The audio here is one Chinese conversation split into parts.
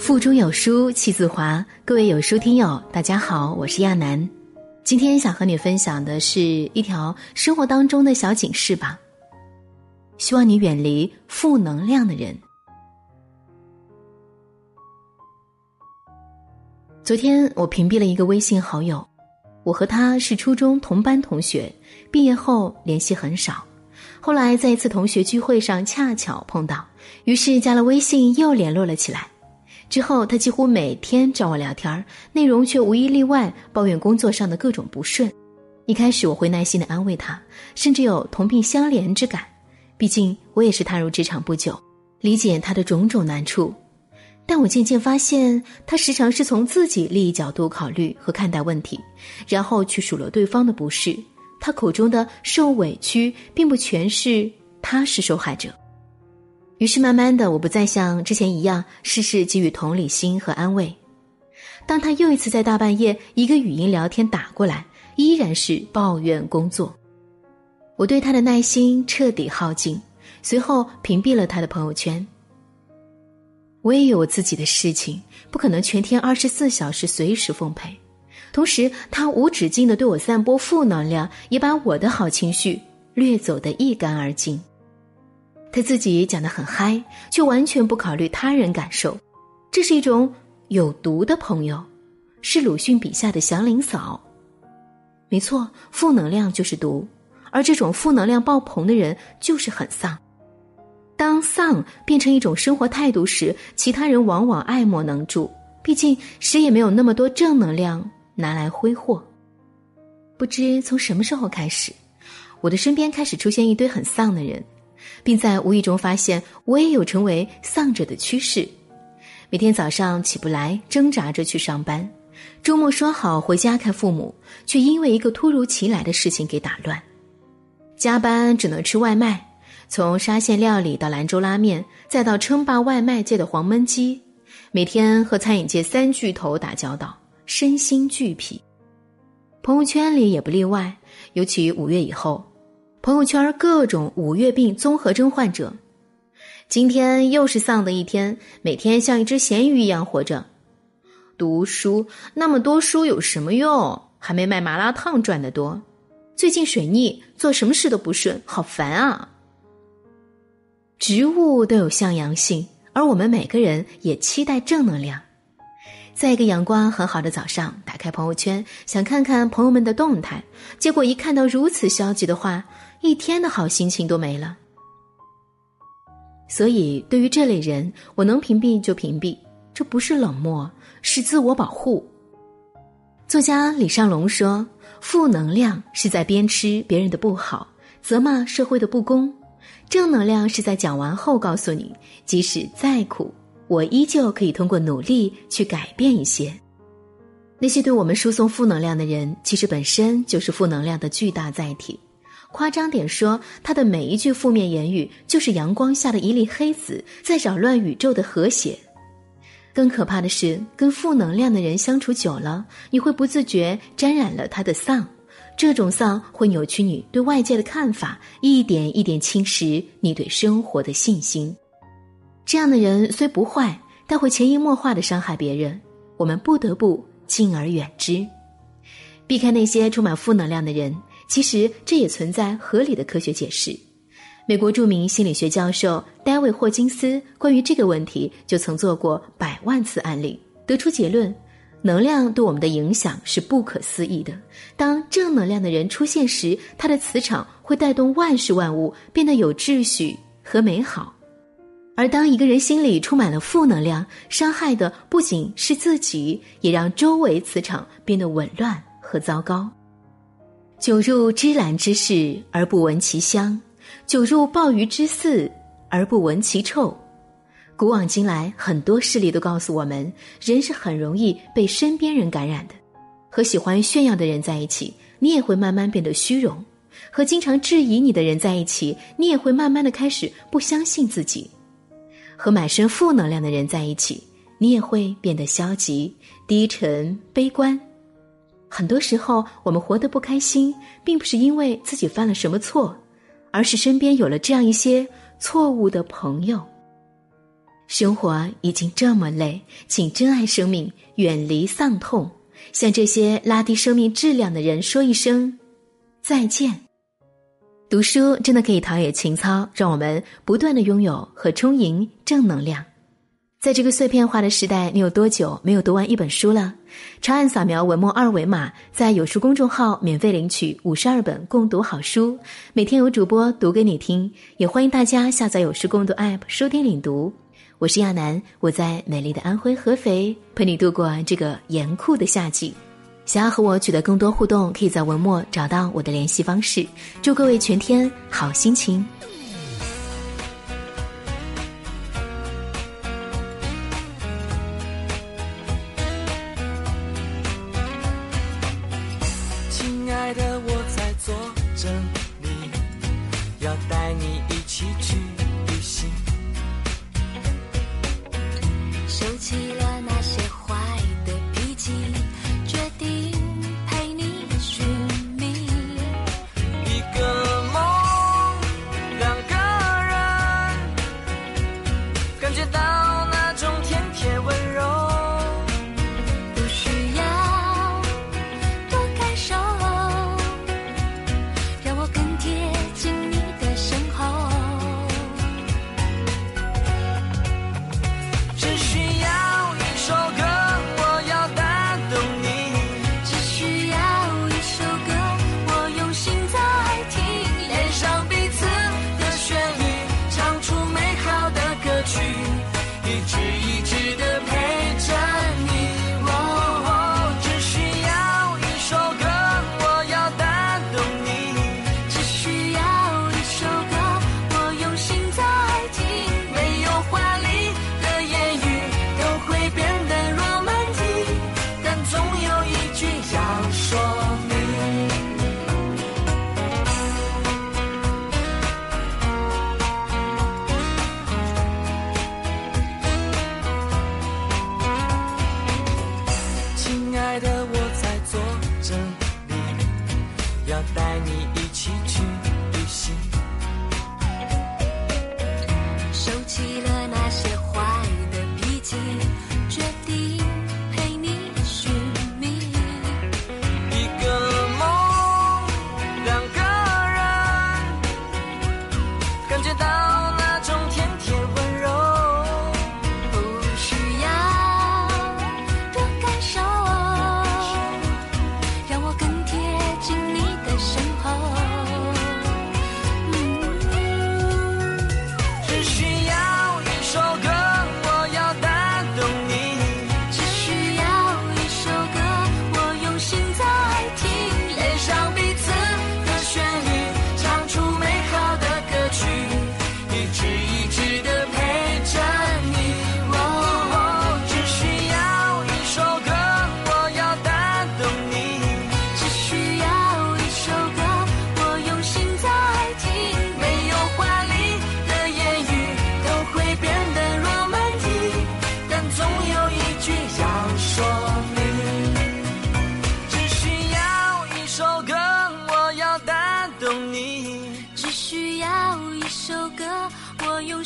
腹中有书气自华，各位有书听友，大家好，我是亚楠。今天想和你分享的是一条生活当中的小警示吧。希望你远离负能量的人。昨天我屏蔽了一个微信好友，我和他是初中同班同学，毕业后联系很少。后来在一次同学聚会上恰巧碰到，于是加了微信又联络了起来。之后他几乎每天找我聊天，内容却无一例外抱怨工作上的各种不顺。一开始我会耐心的安慰他，甚至有同病相怜之感。毕竟我也是踏入职场不久，理解他的种种难处，但我渐渐发现，他时常是从自己利益角度考虑和看待问题，然后去数落对方的不是。他口中的受委屈，并不全是他是受害者。于是慢慢的，我不再像之前一样事事给予同理心和安慰。当他又一次在大半夜一个语音聊天打过来，依然是抱怨工作。我对他的耐心彻底耗尽，随后屏蔽了他的朋友圈。我也有我自己的事情，不可能全天二十四小时随时奉陪。同时，他无止境的对我散播负能量，也把我的好情绪掠走的一干二净。他自己讲的很嗨，却完全不考虑他人感受，这是一种有毒的朋友，是鲁迅笔下的祥林嫂。没错，负能量就是毒。而这种负能量爆棚的人就是很丧。当丧变成一种生活态度时，其他人往往爱莫能助。毕竟谁也没有那么多正能量拿来挥霍。不知从什么时候开始，我的身边开始出现一堆很丧的人，并在无意中发现我也有成为丧者的趋势。每天早上起不来，挣扎着去上班；周末说好回家看父母，却因为一个突如其来的事情给打乱。加班只能吃外卖，从沙县料理到兰州拉面，再到称霸外卖界的黄焖鸡，每天和餐饮界三巨头打交道，身心俱疲。朋友圈里也不例外，尤其五月以后，朋友圈各种五月病综合征患者。今天又是丧的一天，每天像一只咸鱼一样活着。读书那么多书有什么用？还没卖麻辣烫赚得多。最近水逆，做什么事都不顺，好烦啊！植物都有向阳性，而我们每个人也期待正能量。在一个阳光很好的早上，打开朋友圈，想看看朋友们的动态，结果一看到如此消极的话，一天的好心情都没了。所以，对于这类人，我能屏蔽就屏蔽，这不是冷漠，是自我保护。作家李尚龙说。负能量是在鞭笞别人的不好，责骂社会的不公；正能量是在讲完后告诉你，即使再苦，我依旧可以通过努力去改变一些。那些对我们输送负能量的人，其实本身就是负能量的巨大载体。夸张点说，他的每一句负面言语，就是阳光下的一粒黑子，在扰乱宇宙的和谐。更可怕的是，跟负能量的人相处久了，你会不自觉沾染了他的丧。这种丧会扭曲你对外界的看法，一点一点侵蚀你对生活的信心。这样的人虽不坏，但会潜移默化的伤害别人。我们不得不敬而远之，避开那些充满负能量的人。其实这也存在合理的科学解释。美国著名心理学教授戴维·霍金斯关于这个问题就曾做过百万次案例，得出结论：能量对我们的影响是不可思议的。当正能量的人出现时，他的磁场会带动万事万物变得有秩序和美好；而当一个人心里充满了负能量，伤害的不仅是自己，也让周围磁场变得紊乱和糟糕。酒入芝兰之室而不闻其香。酒入鲍鱼之肆而不闻其臭，古往今来，很多事例都告诉我们，人是很容易被身边人感染的。和喜欢炫耀的人在一起，你也会慢慢变得虚荣；和经常质疑你的人在一起，你也会慢慢的开始不相信自己；和满身负能量的人在一起，你也会变得消极、低沉、悲观。很多时候，我们活得不开心，并不是因为自己犯了什么错。而是身边有了这样一些错误的朋友。生活已经这么累，请珍爱生命，远离丧痛，向这些拉低生命质量的人说一声再见。读书真的可以陶冶情操，让我们不断的拥有和充盈正能量。在这个碎片化的时代，你有多久没有读完一本书了？长按扫描文末二维码，在有书公众号免费领取五十二本共读好书，每天有主播读给你听。也欢迎大家下载有书共读 App 收听领读。我是亚楠，我在美丽的安徽合肥陪你度过这个严酷的夏季。想要和我取得更多互动，可以在文末找到我的联系方式。祝各位全天好心情。要带你一起去旅行。收起了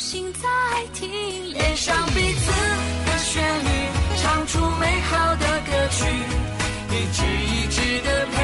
心在听，连上彼此的旋律，唱出美好的歌曲，一支一支的。